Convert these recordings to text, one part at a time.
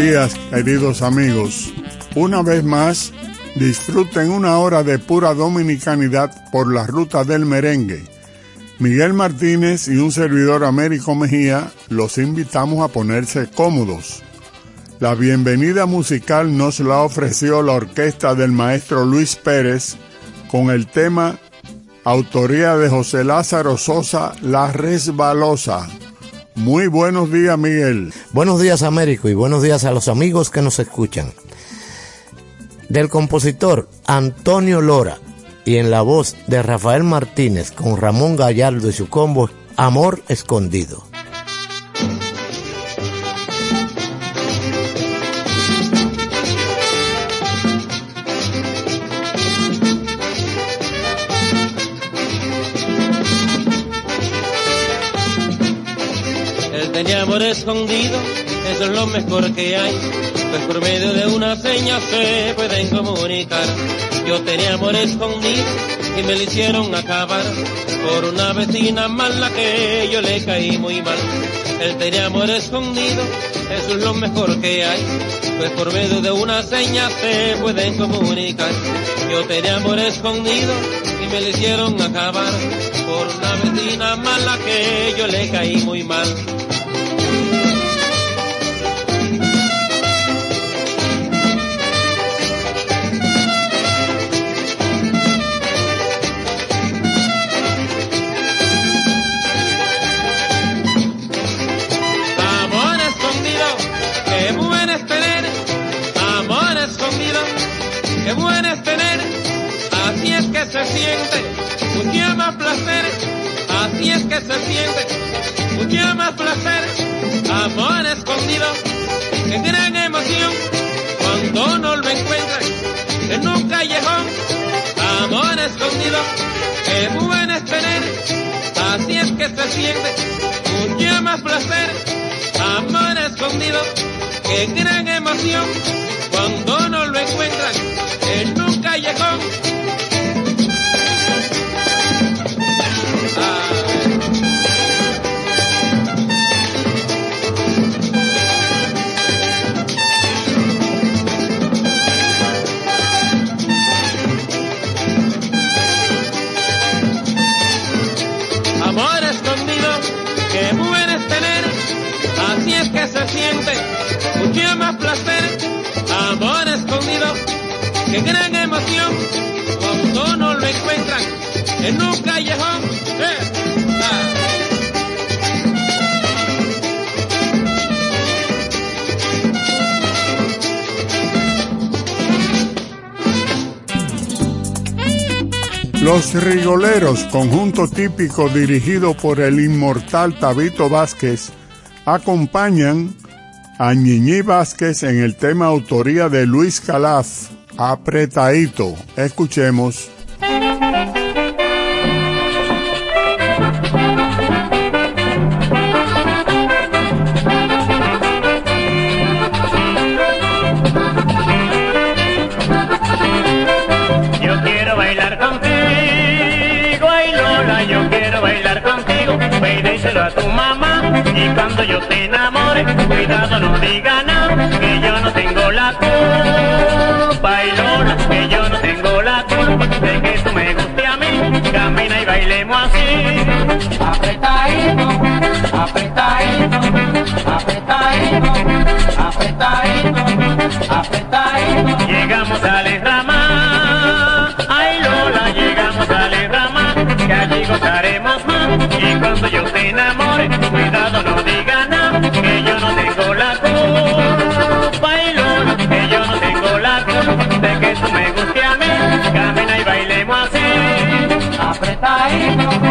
Días, queridos amigos. Una vez más, disfruten una hora de pura dominicanidad por la ruta del merengue. Miguel Martínez y un servidor Américo Mejía los invitamos a ponerse cómodos. La bienvenida musical nos la ofreció la orquesta del maestro Luis Pérez con el tema autoría de José Lázaro Sosa La Resbalosa. Muy buenos días, Miguel. Buenos días, Américo, y buenos días a los amigos que nos escuchan. Del compositor Antonio Lora y en la voz de Rafael Martínez con Ramón Gallardo y su combo Amor Escondido. Escondido, eso es lo mejor que hay, pues por medio de una seña se pueden comunicar. Yo tenía amor escondido y me lo hicieron acabar por una vecina mala que yo le caí muy mal. Él tenía amor escondido, eso es lo mejor que hay, pues por medio de una seña se pueden comunicar. Yo tenía amor escondido y me lo hicieron acabar por una vecina mala que yo le caí muy mal. Se siente, mucho más placer, así es que se siente, mucho más placer, amor escondido, qué gran emoción, cuando no lo encuentran en un callejón, amor escondido, qué bueno es tener, así es que se siente mucho más placer. Amor escondido, qué gran emoción, cuando no lo encuentran en un callejón. Siente mucho más placer, amor escondido, qué gran Los Rigoleros, conjunto típico dirigido por el inmortal Tabito Vázquez, acompañan a Ñiñi Vázquez en el tema autoría de Luis Calaf, Apretadito. Escuchemos. Cuidado no diga nada, que yo no tengo la culpa, y Lola, que yo no tengo la culpa, de que tú me guste a mí, camina y bailemos así. Apretadito, apretadito, Apretadito, apretadito,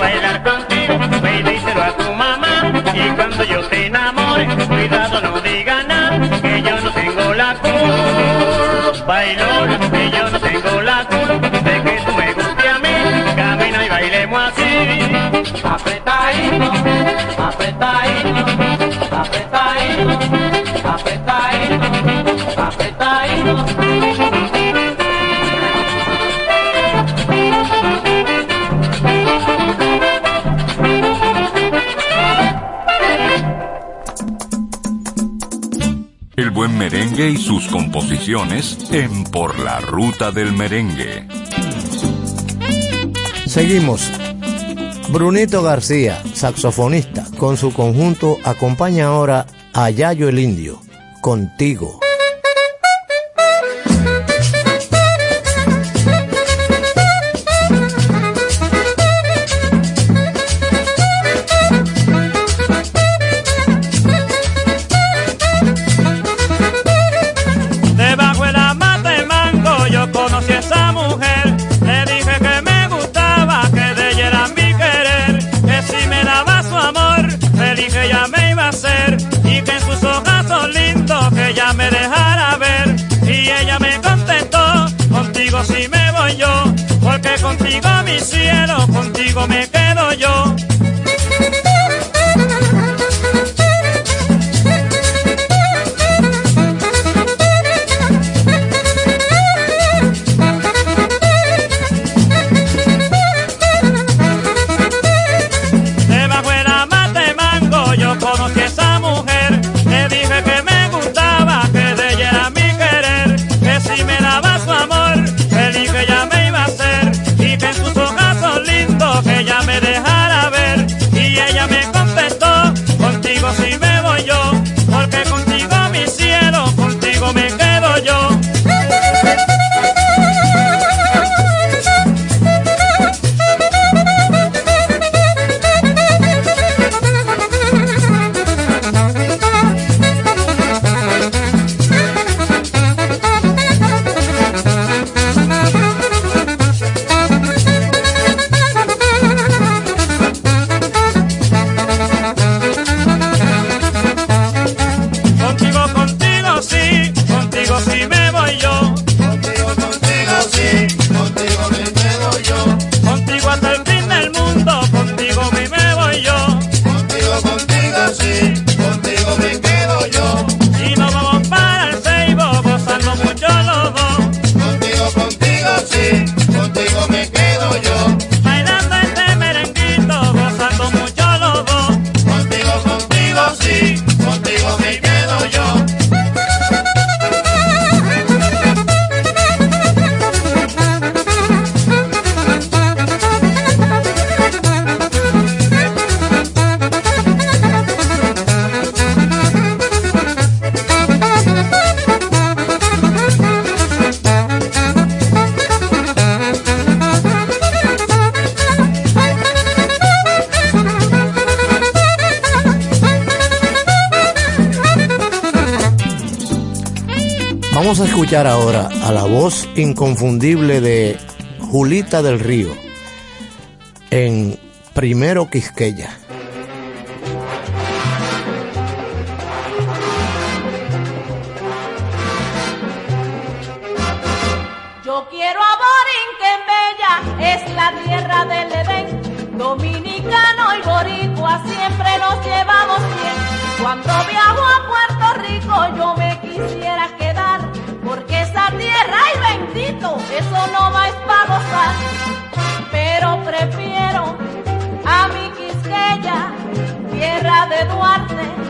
bailar contigo, ve y a tu mamá, y cuando yo te enamore, cuidado no diga nada, que yo no tengo la culpa, ay Lola, que yo no tengo la culpa, de que tú me guste a mí, camina y bailemos así. Apretadito, apretadito, merengue y sus composiciones en Por la Ruta del Merengue. Seguimos. Brunito García, saxofonista, con su conjunto acompaña ahora a Yayo el Indio, contigo. Contigo mi cielo, contigo me escuchar ahora a la voz inconfundible de Julita del Río en Primero Quisqueya. Yo quiero a Borinquen Bella, es la tierra del Edén. Dominicano y boricua siempre nos llevamos bien. Cuando eso no va es para. Pero prefiero a mi Quisqueya, tierra de Duarte,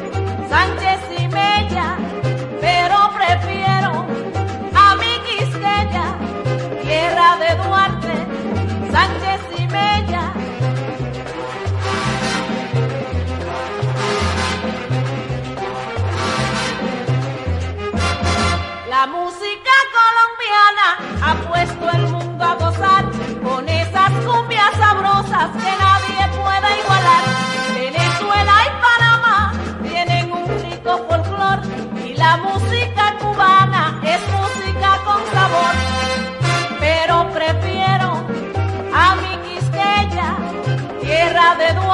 tierra de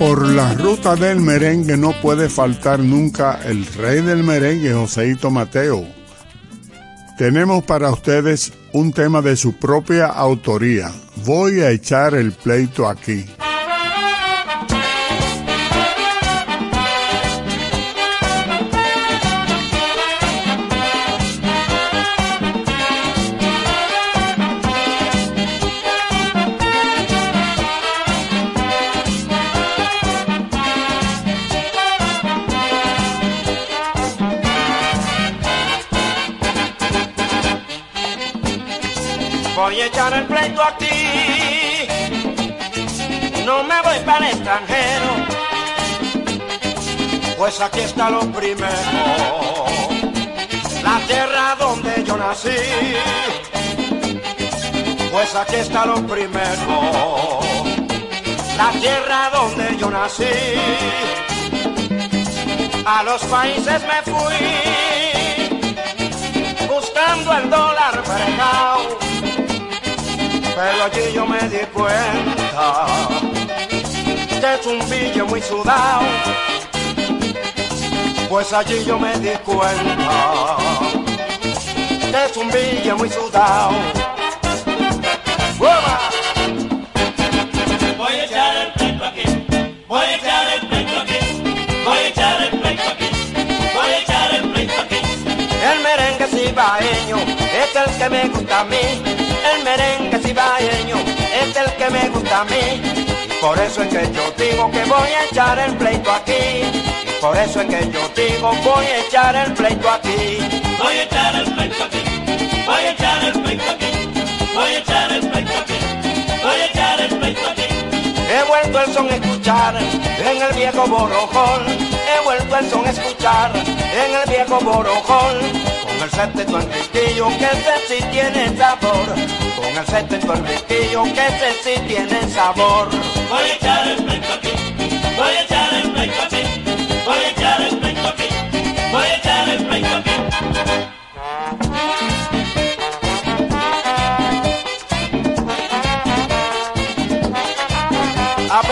Por la Ruta del Merengue no puede faltar nunca el rey del merengue, Joseito Mateo. Tenemos para ustedes un tema de su propia autoría. Voy a echar el pleito aquí. El pleito aquí, no me voy para el extranjero, pues aquí está lo primero, la tierra donde yo nací, pues aquí está lo primero, la tierra donde yo nací, a los países me fui, buscando el dólar fregado pero allí yo me di cuenta que es un billo muy sudado. Pues allí yo me di cuenta que es un billo muy sudado. Voy a echar el pleito aquí, voy a echar el pleito aquí, voy a echar el pleito aquí, voy a echar el pleito aquí. El merengue cibaeño es el que me gusta a mí. Merengue cibaeño es el que me gusta a mí. Y por eso es que yo digo que voy a echar el pleito aquí. Y por eso es que yo digo voy a echar el pleito aquí. Voy a echar el pleito aquí, voy a echar el pleito aquí, voy a echar el pleito aquí, voy a echar el pleito aquí. He vuelto el son a escuchar en el viejo borrojón. he vuelto el son a escuchar en el viejo borojol. Con el sexteto Enriquillo que ese sí tiene sabor. Con el sexteto Enriquillo que ese sí tiene sabor. Voy a echar el pleito aquí, voy a echar el pleito aquí, voy a echar el pleito aquí, voy a echar el pleito aquí. A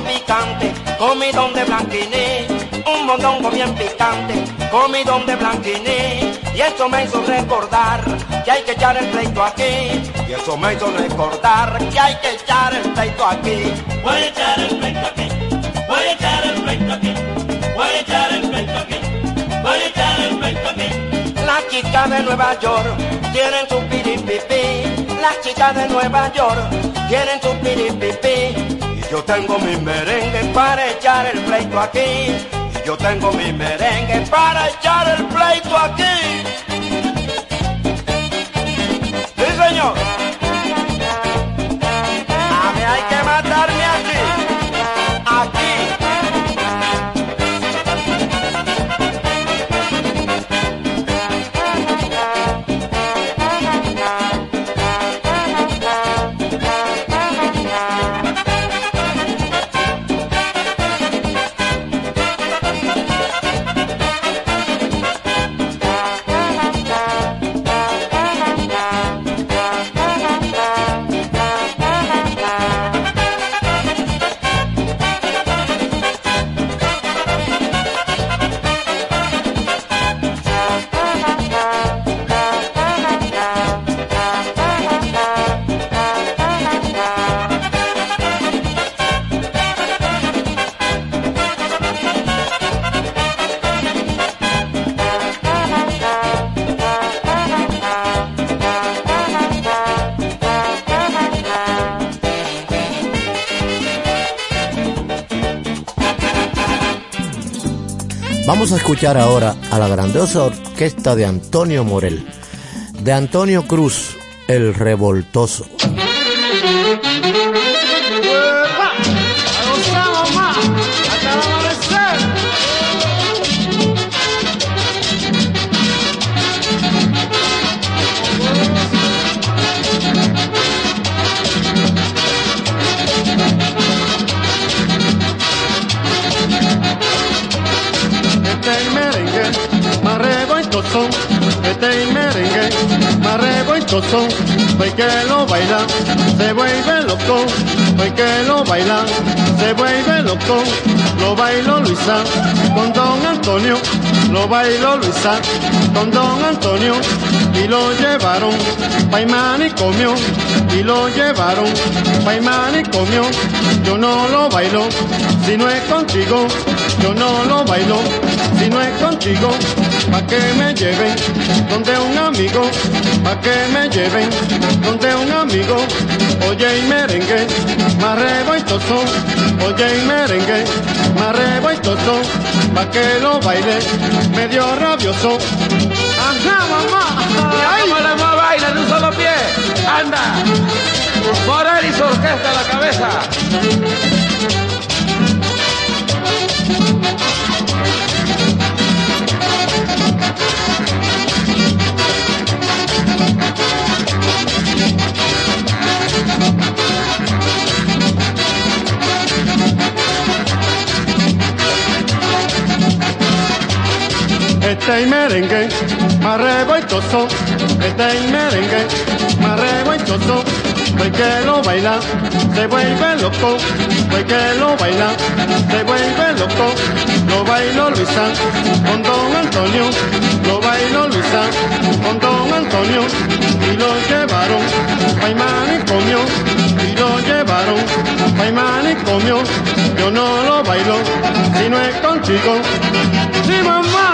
bien picante, comidón de blanquiní. Un mondongo bien picante, comidón de blanquiní. Y eso me hizo recordar que hay que echar el pleito aquí. Y eso me hizo recordar que hay que echar el pleito aquí. Voy a echar el pleito aquí, voy a echar el pleito aquí, voy a echar el pleito aquí, voy a echar el pleito aquí. Las chicas de Nueva York tienen su piripipí. Las chicas de Nueva York tienen su piripipí. Yo tengo mi merengue para echar el pleito aquí. Y yo tengo mi merengue para echar el pleito aquí. Vamos a escuchar ahora a la grandiosa orquesta de Antonio Morel, de Antonio Cruz, el revoltoso. Revoltoso, pues que lo baila, se vuelve loco, pues que lo baila, se vuelve loco, lo bailó Luisa con don Antonio, lo bailó Luisa con don Antonio y lo llevaron pa' el manicomio y lo llevaron pa' el manicomio. Yo no lo bailo si no es contigo, yo no lo bailo si no es contigo. Pa' que me lleven donde un amigo, pa' que me lleven donde un amigo. Oye y merengue, más revoltoso, oye y merengue, más revoltoso, pa' que lo baile medio rabioso. ¡Ajá, mamá! ¿Cómo la mamá baila en un solo pie? ¡Anda! Morel y su orquesta a la cabeza. Este y merengue, más revoltoso, este y merengue, más revoltoso, pues que lo baila, se vuelve loco, pues que lo baila, se vuelve loco, lo bailó Luisa, con don Antonio, lo bailó Luisa, con don Antonio, y lo llevaron pa' manicomio, y lo llevaron pa' manicomio. yo no lo bailo si no es contigo. Sí, mamá,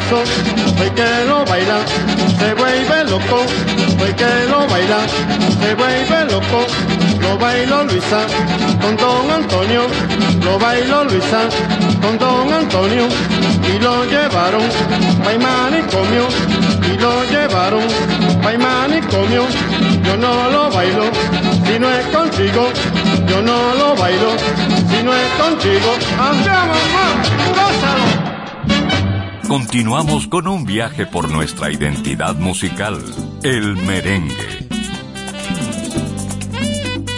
soy que lo baila, se vuelve loco, soy que lo baila, se vuelve loco, lo bailo Luisa, con don Antonio, lo bailo Luisa, con don Antonio, y lo llevaron, pa' manicomio, y lo llevaron, pa' manicomio, yo no lo bailo, si no es contigo, yo no lo bailo, si no es contigo, anda mamá, gózalo. Continuamos con un viaje por nuestra identidad musical, el merengue.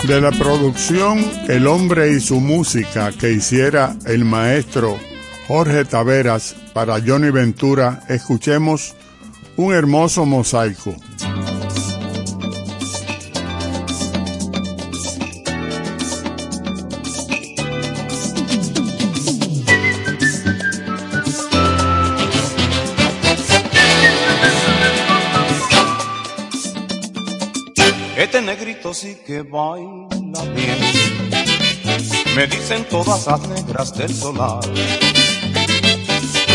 De la producción El hombre y su música que hiciera el maestro Jorge Taveras para Johnny Ventura, escuchemos un hermoso mosaico. Sí que baila bien. Me dicen todas las negras del solar.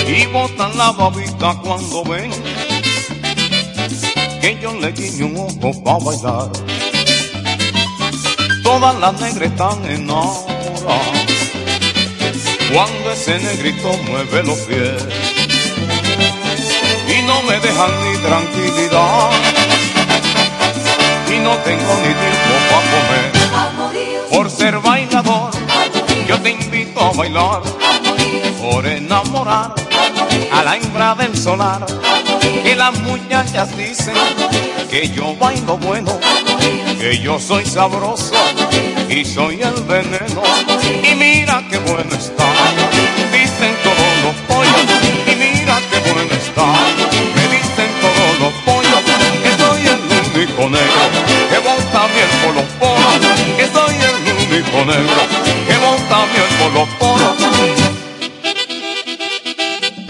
Y botan la babita cuando ven que yo le guiño un ojo pa' bailar. Todas las negras están enamoradas cuando ese negrito mueve los pies. Y no me dejan ni tranquilidad no tengo ni tiempo para comer. Por ser bailador, yo te invito a bailar. Por enamorar a la hembra del solar, que las muchachas dicen que yo bailo bueno, que yo soy sabroso y soy el veneno. Y mira qué bueno está, dicen todos los pollos. Y mira qué bueno está, me dicen todos los pollos que soy el único negro bota miel por los poros, que soy el único negro que bota miel por los poros.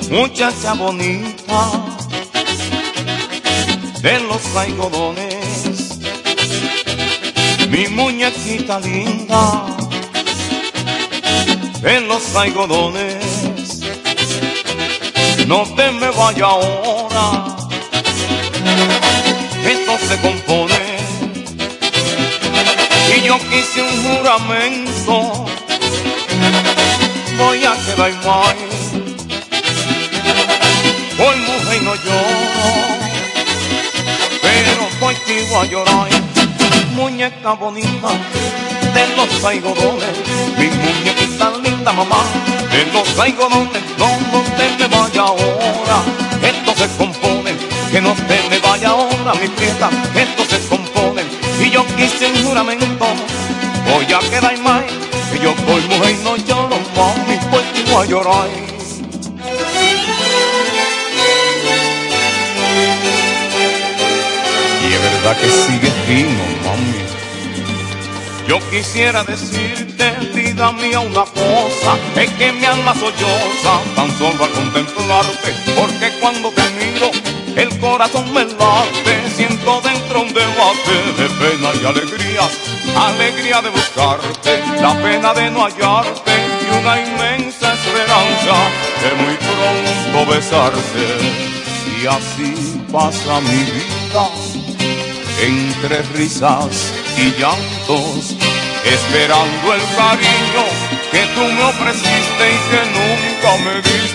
Muchacha bonita de los algodones, mi muñequita linda de los algodones, no te me vaya ahora esto se compone. Y yo quise un juramento, voy a quedar mal. Hoy mujer no lloro, pero voy que voy a llorar. Muñeca bonita de los algodones, mi muñequita linda mamá, de los algodones, no, no te me vaya ahora, esto se compone que no te me vaya ahora mi prieta, esto se compone yo quise un juramento, voy a quedar mal, que yo soy mujer no lloro, mami, pues que voy a llorar. Y es verdad que sigue fino, mami. Yo quisiera decirte, vida mía, una cosa, es que mi alma solloza tan solo al contemplarte, porque cuando te miro el corazón me late, siento un debate de pena y alegría, alegría de buscarte, la pena de no hallarte y una inmensa esperanza de muy pronto besarte. Y así pasa mi vida, entre risas y llantos, esperando el cariño que tú me ofreciste y que nunca me diste.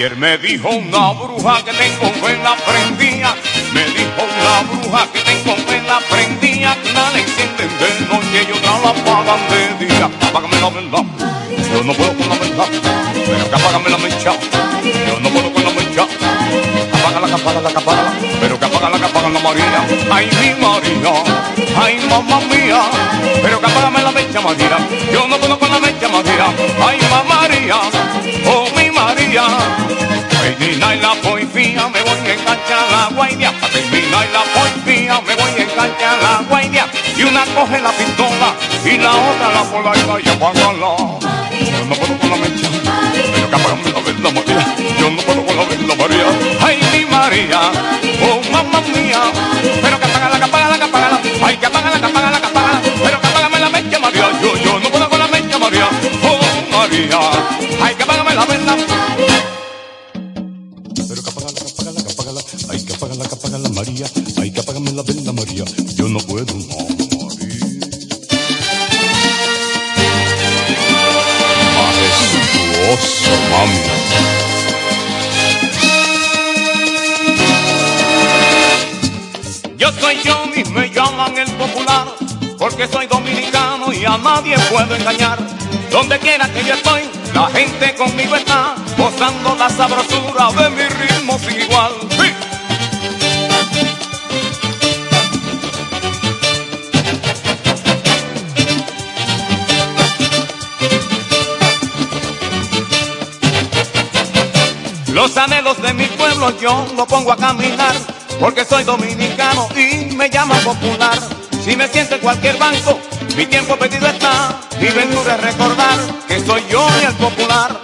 Ayer me dijo una bruja que tengo en la prendía, me dijo una bruja que tengo en la prendía, que una la encienden de noche y otra la apagan de día. Apágame la verdad, yo no puedo con la verdad, pero que apágame la mecha, yo no puedo con la mecha. Apágala, que apágala, que apágala, pero que apágala, que apagan la María. Ay, mi María, ay, mamá mía, pero que apágame la mecha María. Termina y la poesía, me voy a enganchar la guaidia. A terminar la poesía, me voy a enganchar la guaidia. Y una coge la pistola y la otra la pola y vaya. Yo no puedo con la mecha, pero que la vela María. Yo no puedo con la vela María. Ay, mi María, oh mamá mía, puedo engañar. Donde quiera que yo estoy, la gente conmigo está, gozando la sabrosura de mi ritmo sin igual. Los anhelos de mi pueblo yo lo pongo a caminar, porque soy dominicano y me llaman popular. Si me siento en cualquier banco, mi tiempo perdido está. Mi ventura es recordar que soy yo el popular.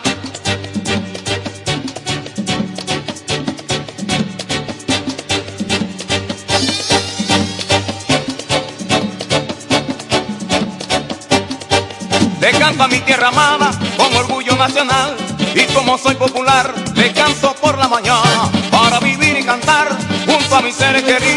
Le canto a mi tierra amada con orgullo nacional y como soy popular le canto por la mañana para vivir y cantar junto a mis seres queridos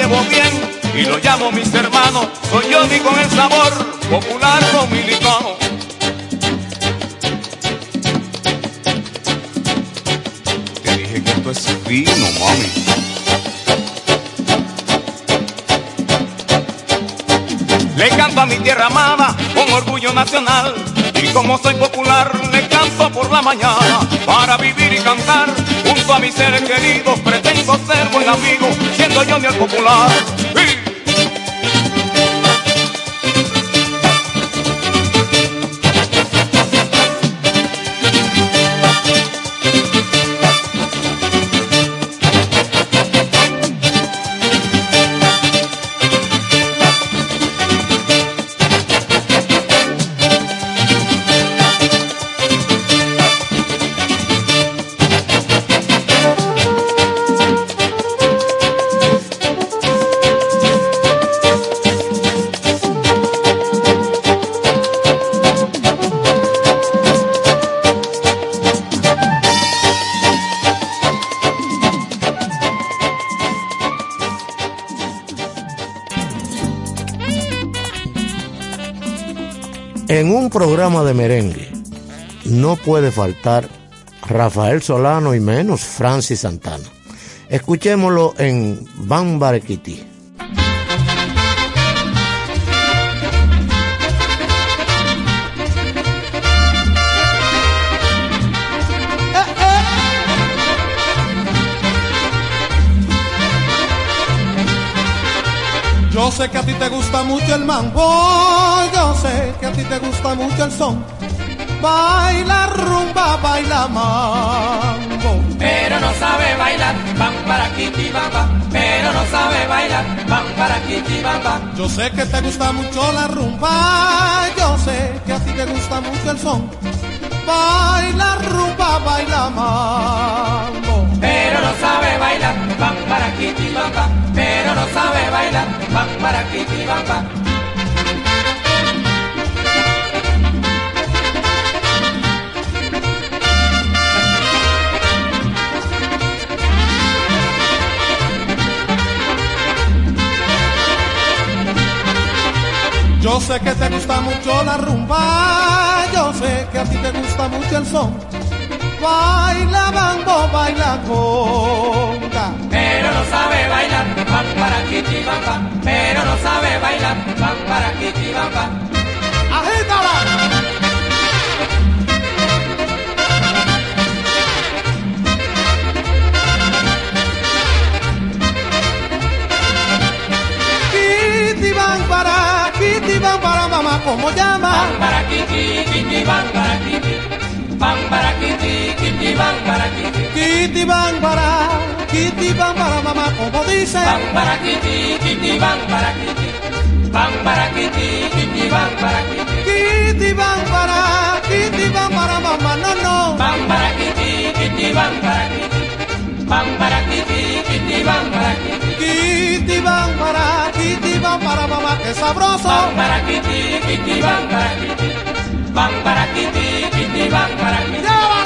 llevo bien y lo llamo mis hermanos. Soy ni con el sabor popular dominicano. Te dije que esto es fino, mami. Le canto a mi tierra amada con orgullo nacional. Y como soy popular, le canto por la mañana. Para vivir y cantar junto a mis seres queridos, amigo, siendo yo ni el popular. Programa de merengue no puede faltar Rafael Solano y menos Francis Santana. Escuchémoslo en. Yo sé que a ti te gusta mucho el mambo, yo sé que a ti te gusta mucho el son. Baila rumba, baila mambo. Pero no sabe bailar, van para Kitibamba. Pero no sabe bailar, van para Kitibamba. Yo sé que te gusta mucho la rumba, yo sé que a ti te gusta mucho el son. Baila rumba, baila mambo. Pero no sabe bailar, van para Kitibamba. Pero no sabe bailar, van para Kitibamba. Yo sé sé que te gusta mucho la rumba, yo sé que a ti te gusta mucho el son. Baila bambo, baila conga. Pero no sabe bailar, pam para bam. Pero no sabe bailar, pam para bam. ¡Agítala! Kitty para, kitty bang para mamá, ¿cómo llama? Bam para kiti, kiti bam para kiti. Bam para kiti, kiti bam para kiti. Kitty bang para, kitty bang para mamá, ¿cómo dice? Bam para kiti, kiti bam para kiti. Bam para kiti, kiti bam para kiti. Kitty bang para, kitty bang para mamá, no, no. Bam para kiti, kiti bam para kiti. Bam para kiti, kiti bam para kiti. Kitty bang para, kitty bang para mamá, qué sabroso. Bam para kiti, kiti bam para kiti. Bam para kiti, kiti bam para. Kitty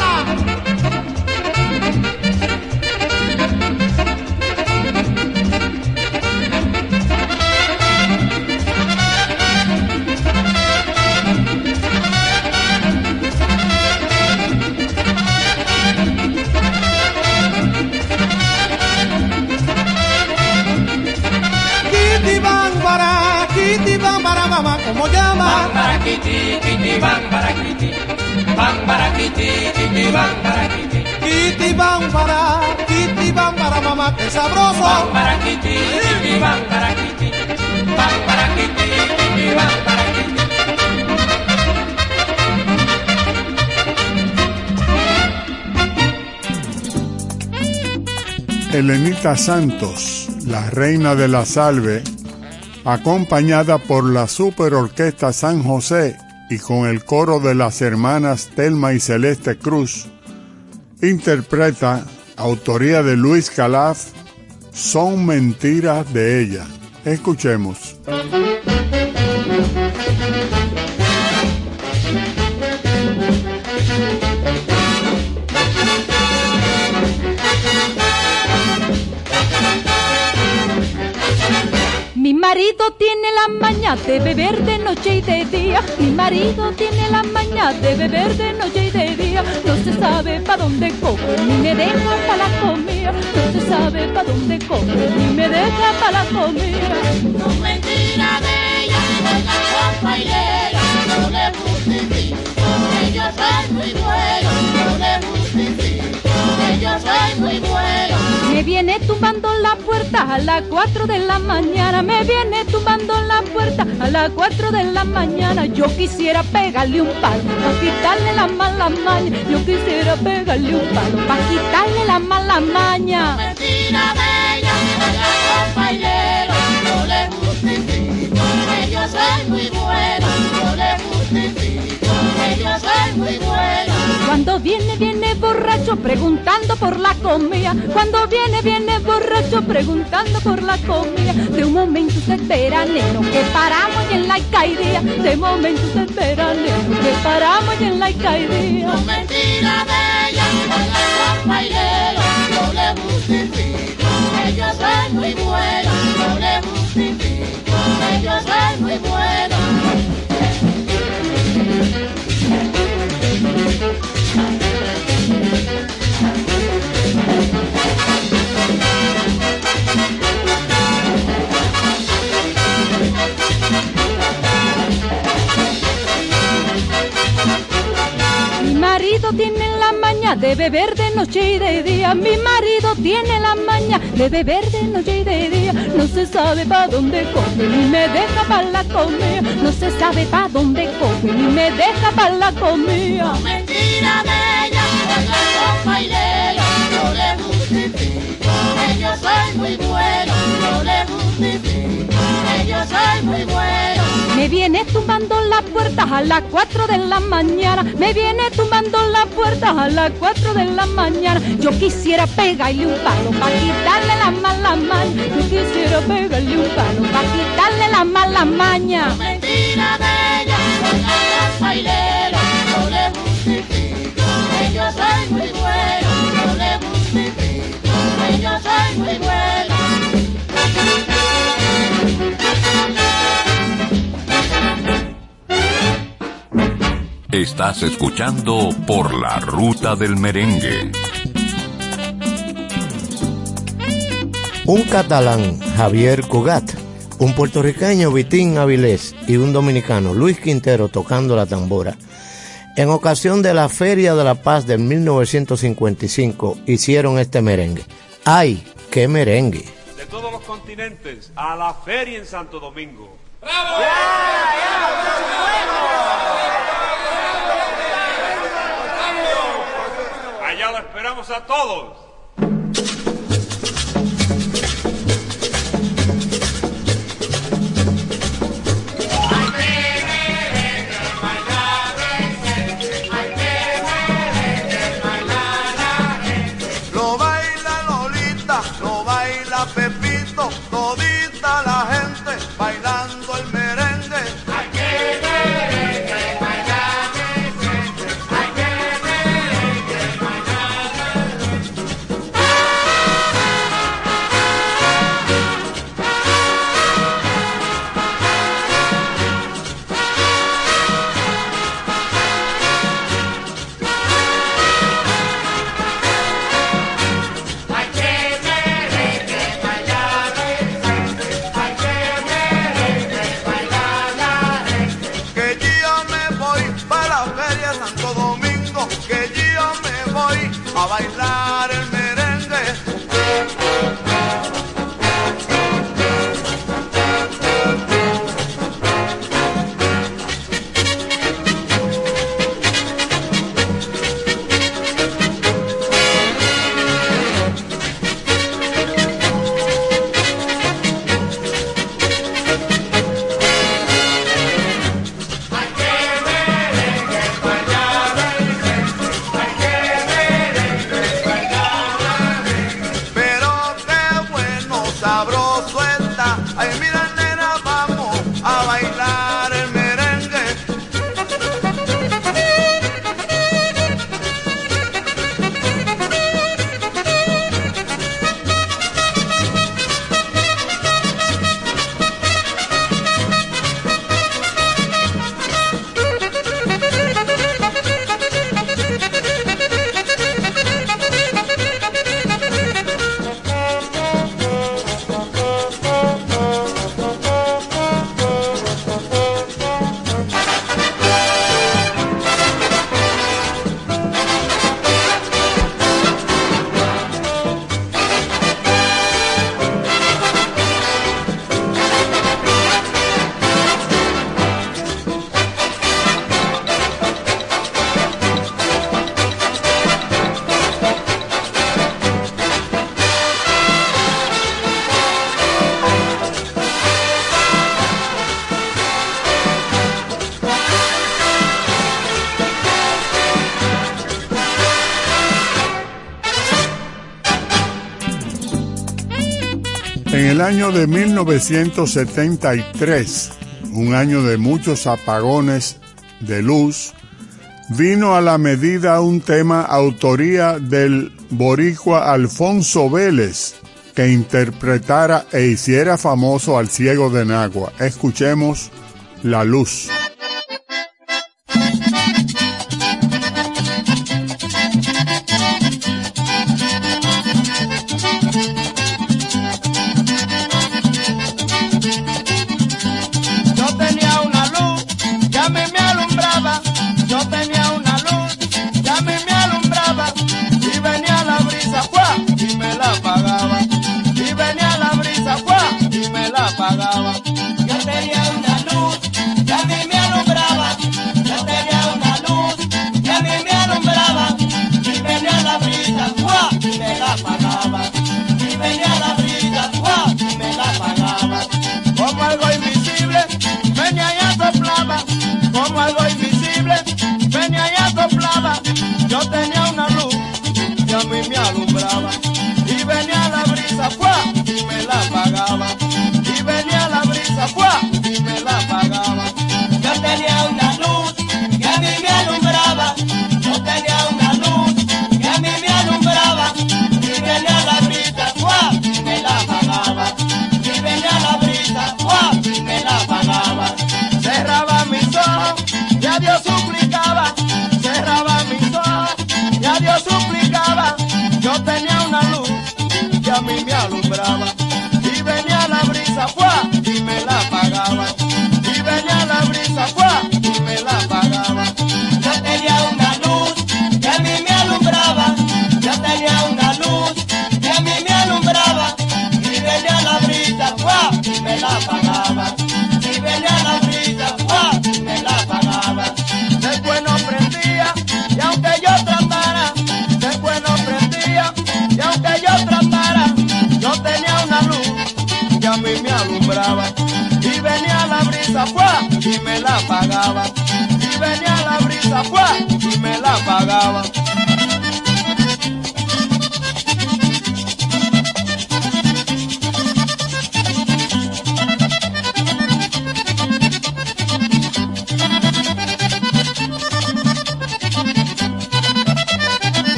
Santos, la reina de la salve, acompañada por la Superorquesta San José y con el coro de las hermanas Telma y Celeste Cruz, interpreta, autoría de Luis Calaf, Son mentiras de ella. Escuchemos. Marido tiene la maña de beber de noche y de día. Mi marido tiene la maña de beber de noche y de día. No se sabe pa' dónde coge, ni me deja pa' la comida. No se sabe pa' dónde coge, ni me deja pa' la comida. No mentira de ella, compañera, no le justifico, que yo soy muy bueno, no le justifico, que yo soy muy bueno. Me viene tumbando la puerta a las 4 de la mañana. Me viene tumbando la puerta a las 4 de la mañana. Yo quisiera pegarle un palo para quitarle la mala maña. Yo quisiera pegarle un palo para quitarle la mala maña. Mentira de ella, de la compañera, no le justifico, que yo soy muy bueno, no le justifico, que yo soy muy bueno. Cuando viene, viene borracho preguntando por la comida. Cuando viene, viene borracho preguntando por la comida. De un momento se espera, neno, que paramos y en la alcaidía. De momento se espera, neno, que paramos y en la de ella, soy muy bueno, no le yo soy muy bueno. Marido tiene la maña de beber de noche y de día. Mi marido tiene la maña de beber de noche y de día. No se sabe pa' dónde coge ni me deja pa' la comida. No se sabe pa' dónde coge ni me deja pa' la comida. No mentira de ella, de la compañera, no le justifico, que yo soy muy bueno, no le justifico, que yo soy muy bueno. Me viene tumbando la puerta a las 4 de la mañana. Me viene tumbando la puerta a las 4 de la mañana. Yo quisiera pegarle un palo para quitarle la mala maña. Yo quisiera pegarle un palo para quitarle la mala maña. Mentira de ella, la compañera, no le justifico, que yo soy muy bueno, no le justifico, que yo soy muy bueno. Estás escuchando Por la Ruta del Merengue. Un catalán, Javier Cugat, un puertorriqueño, Vitín Avilés, y un dominicano, Luis Quintero, tocando la tambora. En ocasión de la Feria de la Paz del 1955, hicieron este merengue. ¡Ay, qué merengue! De todos los continentes, a la feria en Santo Domingo. Allá lo esperamos a todos. Bailar año de 1973, un año de muchos apagones de luz, vino a la medida un tema autoría del boricua Alfonso Vélez, que interpretara e hiciera famoso al ciego de Nagua. Escuchemos La Luz.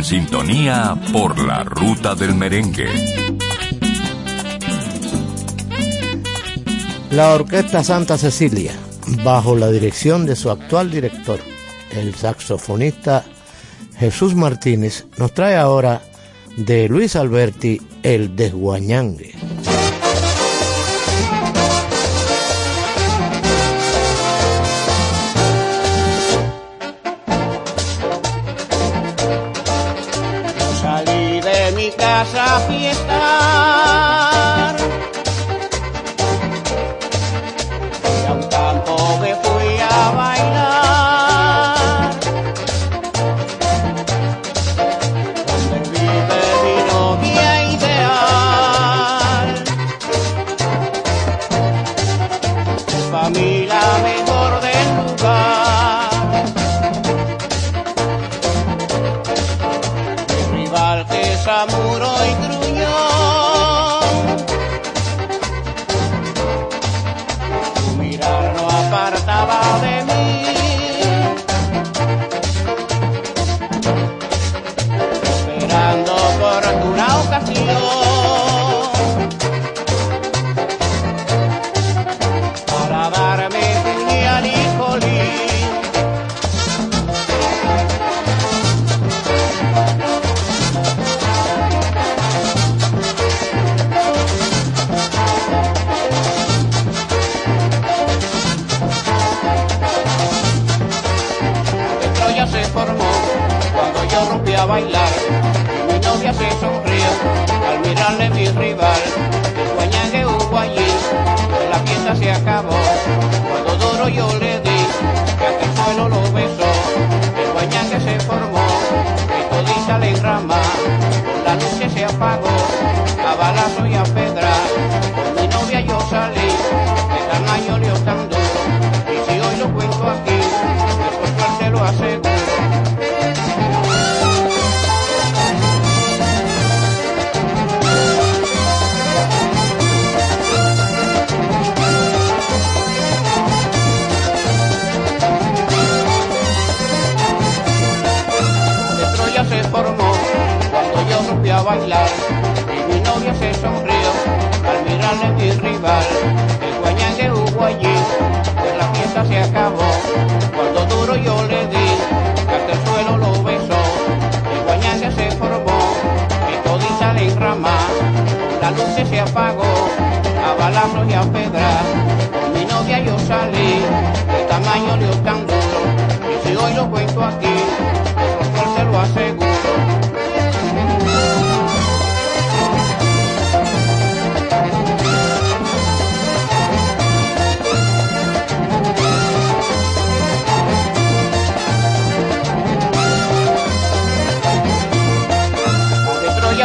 en sintonía por la ruta del merengue. La Orquesta Santa Cecilia, bajo la dirección de su actual director, el saxofonista Jesús Martínez, nos trae ahora de Luis Alberti el desguañangue. coffee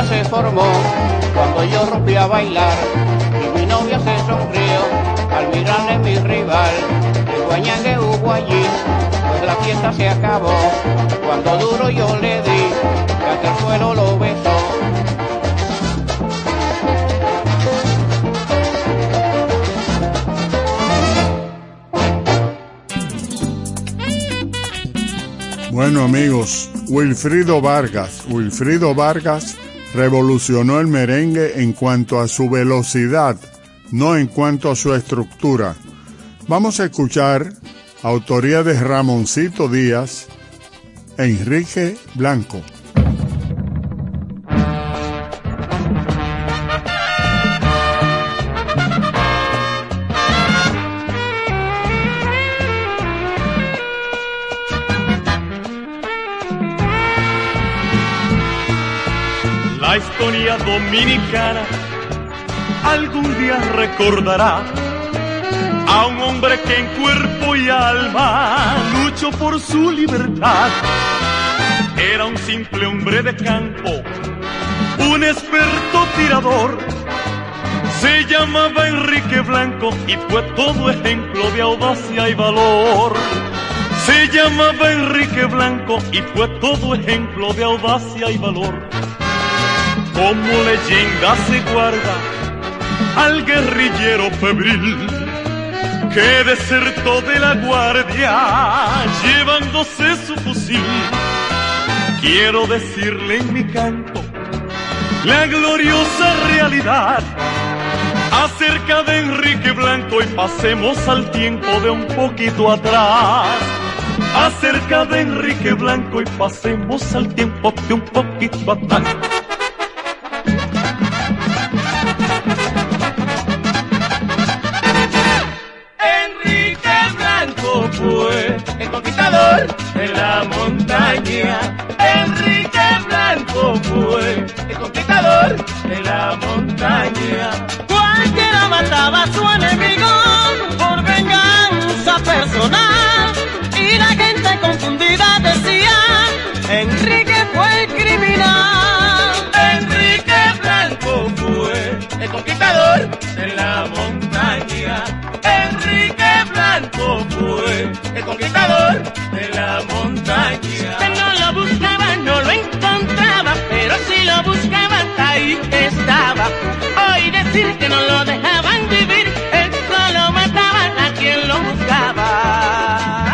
se formó cuando yo rompí a bailar y mi novia se sonrió al mirarle mi rival. El guañangue hubo allí, pues la fiesta se acabó. Cuando duro yo le di, que hasta el suelo lo besó. Bueno amigos, Wilfrido Vargas. Wilfrido Vargas revolucionó el merengue en cuanto a su velocidad, no en cuanto a su estructura. Vamos a escuchar autoría de Ramoncito Díaz, Enrique Blanco. La historia dominicana algún día recordará a un hombre que en cuerpo y alma luchó por su libertad. Era un simple hombre de campo, un experto tirador. Se llamaba Enrique Blanco y fue todo ejemplo de audacia y valor. Se llamaba Enrique Blanco y fue todo ejemplo de audacia y valor. Como leyenda se guarda al guerrillero febril que desertó de la guardia llevándose su fusil. Quiero decirle en mi canto la gloriosa realidad acerca de Enrique Blanco y pasemos al tiempo de un poquito atrás. Acerca de Enrique Blanco y pasemos al tiempo de un poquito atrás. Que no lo dejaban vivir, él solo mataba a quien lo buscaba.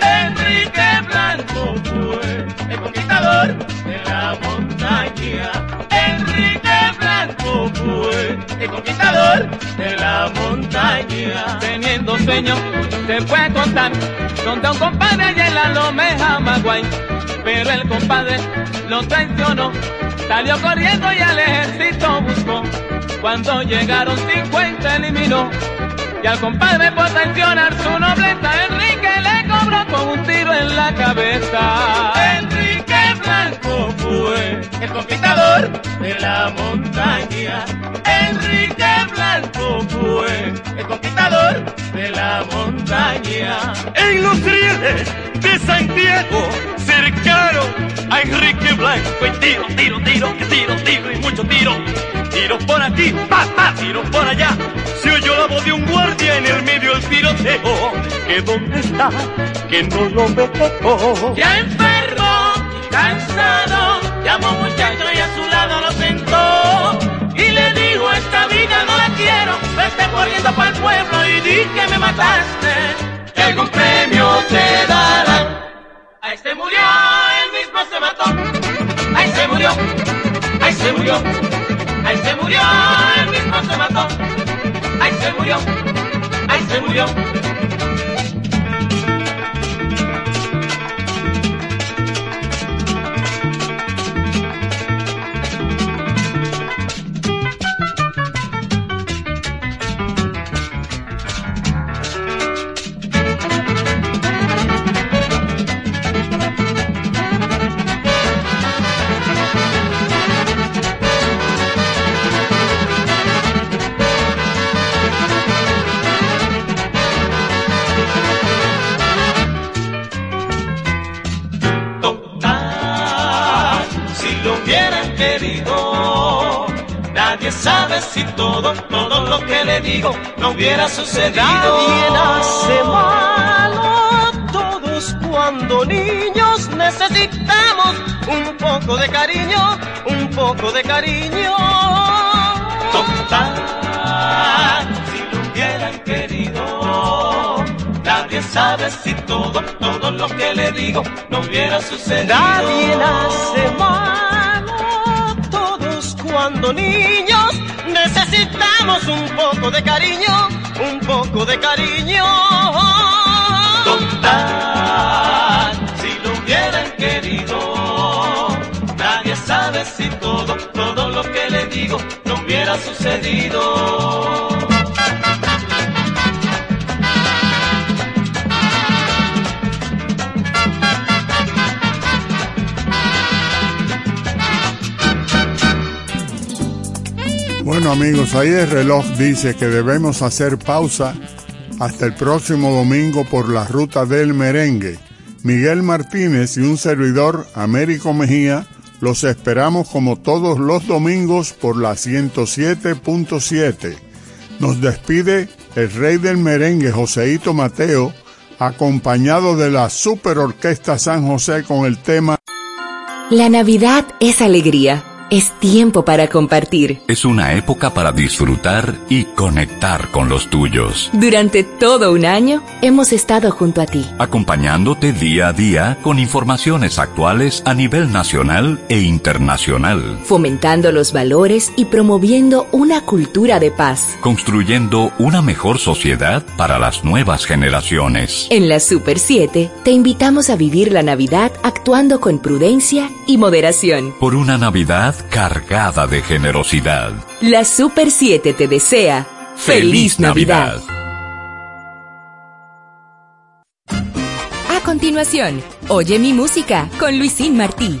Enrique Blanco fue el conquistador de la montaña. Enrique Blanco fue el conquistador de la montaña. Teniendo sueño, se fue a contar donde un compadre allá en la Lomeja Maguay. Pero el compadre lo traicionó, salió corriendo y al ejército buscó. Cuando llegaron 50 eliminó. Y al compadre por traicionar su nobleza, Enrique le cobró con un tiro en la cabeza. Fue el conquistador de la montaña. Enrique Blanco fue el conquistador de la montaña. En los rieles de Santiago, cercaron a Enrique Blanco. Y tiro, tiro, tiro, que tiro, tiro y mucho tiro. Tiro por aquí, pa, pa, tiro por allá. Se oyó la voz de un guardia en el medio del tiroteo. Que dónde está, que no lo veo. Ya enfermo, cansado, llamó muchacho y a su lado lo sentó. Y le dijo, esta vida sucedido. Nadie nace malo, todos cuando niños necesitamos un poco de cariño, un poco de cariño. Total, si lo hubieran querido, nadie sabe si todo, todo lo que le digo no hubiera sucedido. Nadie nace malo, todos cuando niños necesitamos un poco de cariño, poco de cariño. Si lo hubieran querido, nadie sabe si todo, todo lo que le digo no hubiera sucedido. Amigos, ahí el reloj dice que debemos hacer pausa hasta el próximo domingo por la ruta del merengue. Miguel Martínez y un servidor, Américo Mejía, los esperamos como todos los domingos por la 107.7. Nos despide el rey del merengue, Joseito Mateo, acompañado de la Super Orquesta San José con el tema La Navidad es alegría. Es tiempo para compartir. Es una época para disfrutar y conectar con los tuyos. Durante todo un año hemos estado junto a ti. Acompañándote día a día con informaciones actuales a nivel nacional e internacional. Fomentando los valores y promoviendo una cultura de paz. Construyendo una mejor sociedad para las nuevas generaciones. En la Super 7 te invitamos a vivir la Navidad actuando con prudencia y moderación. Por una Navidad cargada de generosidad. La Super 7 te desea feliz Navidad. A continuación, oye mi música con Luisín Martí.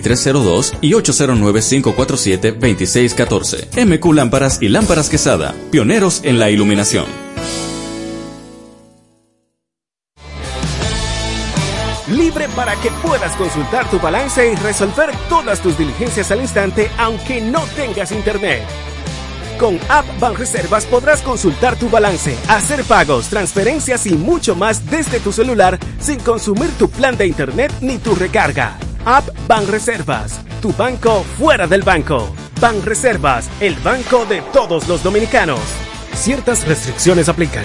2302 y 809-547-2614. MQ Lámparas y Lámparas Quesada, pioneros en la iluminación. Libre para que puedas consultar tu balance y resolver todas tus diligencias al instante aunque no tengas internet. Con App Banreservas podrás consultar tu balance, hacer pagos, transferencias y mucho más desde tu celular sin consumir tu plan de internet ni tu recarga. App Banreservas, tu banco fuera del banco. Banreservas, el banco de todos los dominicanos. Ciertas restricciones aplican.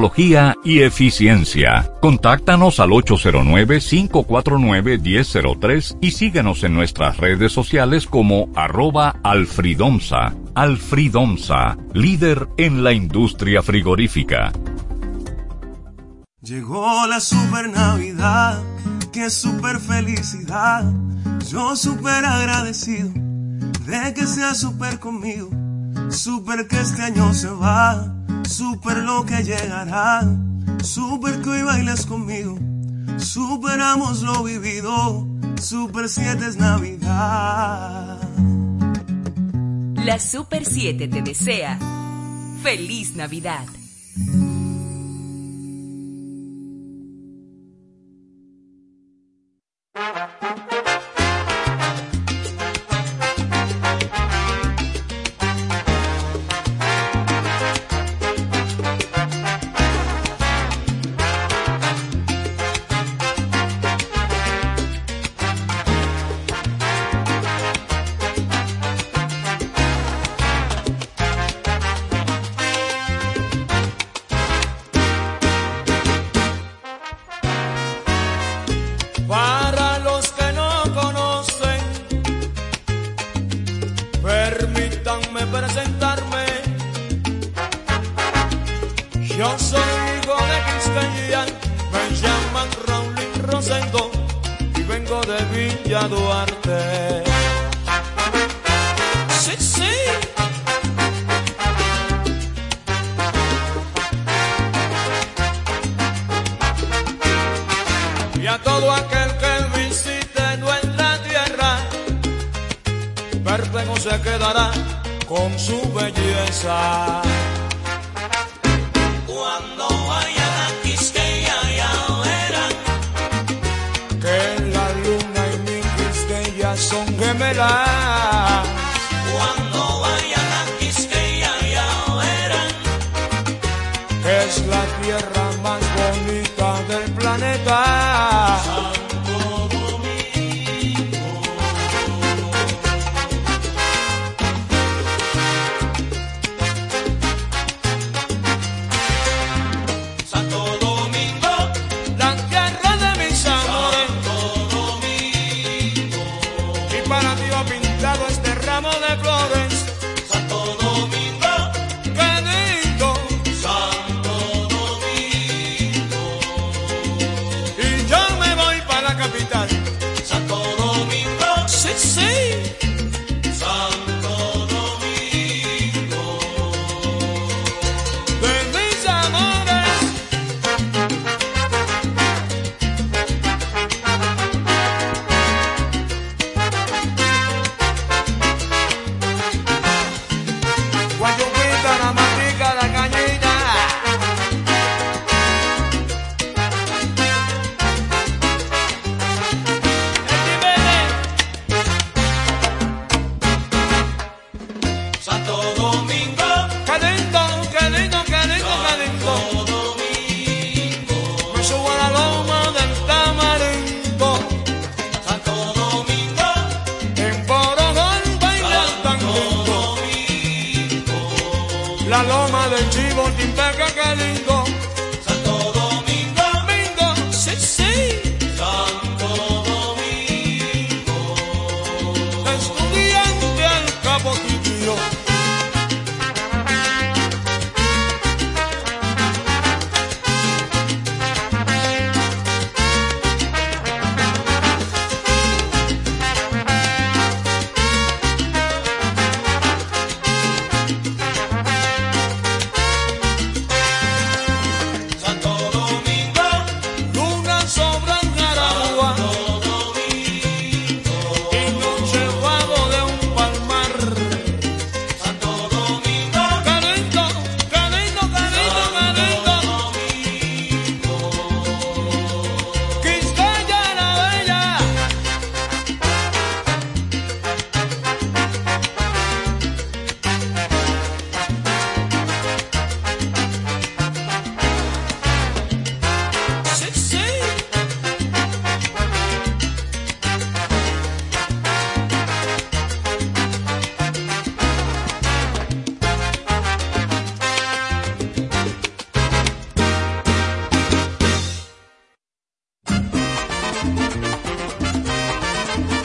y eficiencia. Contáctanos al 809-549-1003 y síguenos en nuestras redes sociales como arroba alfridomsa. Alfridomsa, líder en la industria frigorífica. Llegó la super Navidad, qué super felicidad. Yo super agradecido de que sea super conmigo. Super que este año se va, super lo que llegará. Super que hoy bailes conmigo, superamos lo vivido. Super 7 es Navidad. La Super 7 te desea feliz Navidad.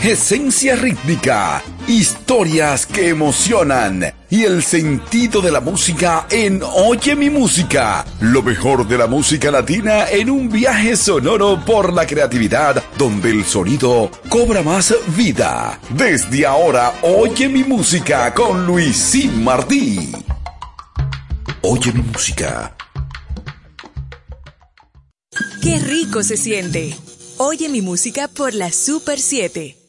Esencia rítmica, historias que emocionan y el sentido de la música en Oye mi música. Lo mejor de la música latina en un viaje sonoro por la creatividad donde el sonido cobra más vida. Desde ahora, Oye mi música con Luisín Martí. Oye mi música. Qué rico se siente. Oye mi música por la Super 7.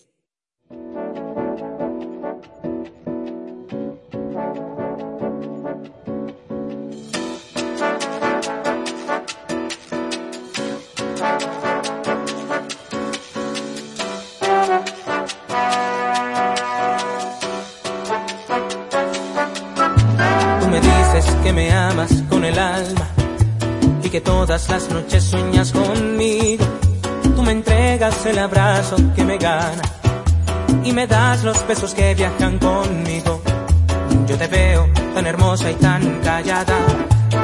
Besos que viajan conmigo. Yo te veo tan hermosa y tan callada,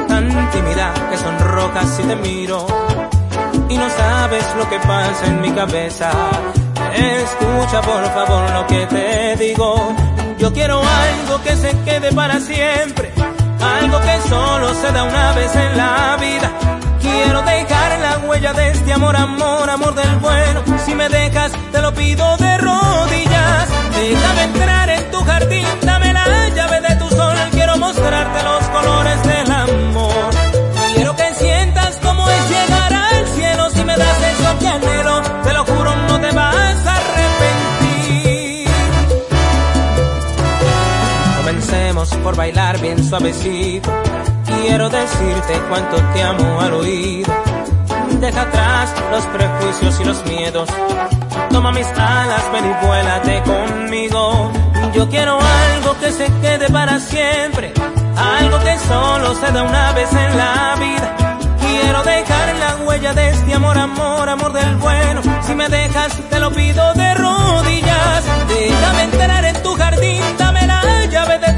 tan tímida que sonrojas si te miro y no sabes lo que pasa en mi cabeza. Escucha por favor lo que te digo. Yo quiero algo que se quede para siempre, algo que solo se da una vez en la vida. Quiero dejar la huella de este amor, amor, amor del bueno. Si me dejas, te lo pido de. Déjame entrar en tu jardín, dame la llave de tu sol. Quiero mostrarte los colores del amor. Quiero que sientas como es llegar al cielo. Si me das eso que anhelo, te lo juro, no te vas a arrepentir. Comencemos por bailar bien suavecito. Quiero decirte cuánto te amo al oído. Deja atrás los prejuicios y los miedos. Toma mis alas, ven y vuélate conmigo. Yo quiero algo que se quede para siempre, algo que solo se da una vez en la vida. Quiero dejar la huella de este amor, amor, amor del bueno. Si me dejas, te lo pido de rodillas. Déjame entrar en tu jardín, dame la llave de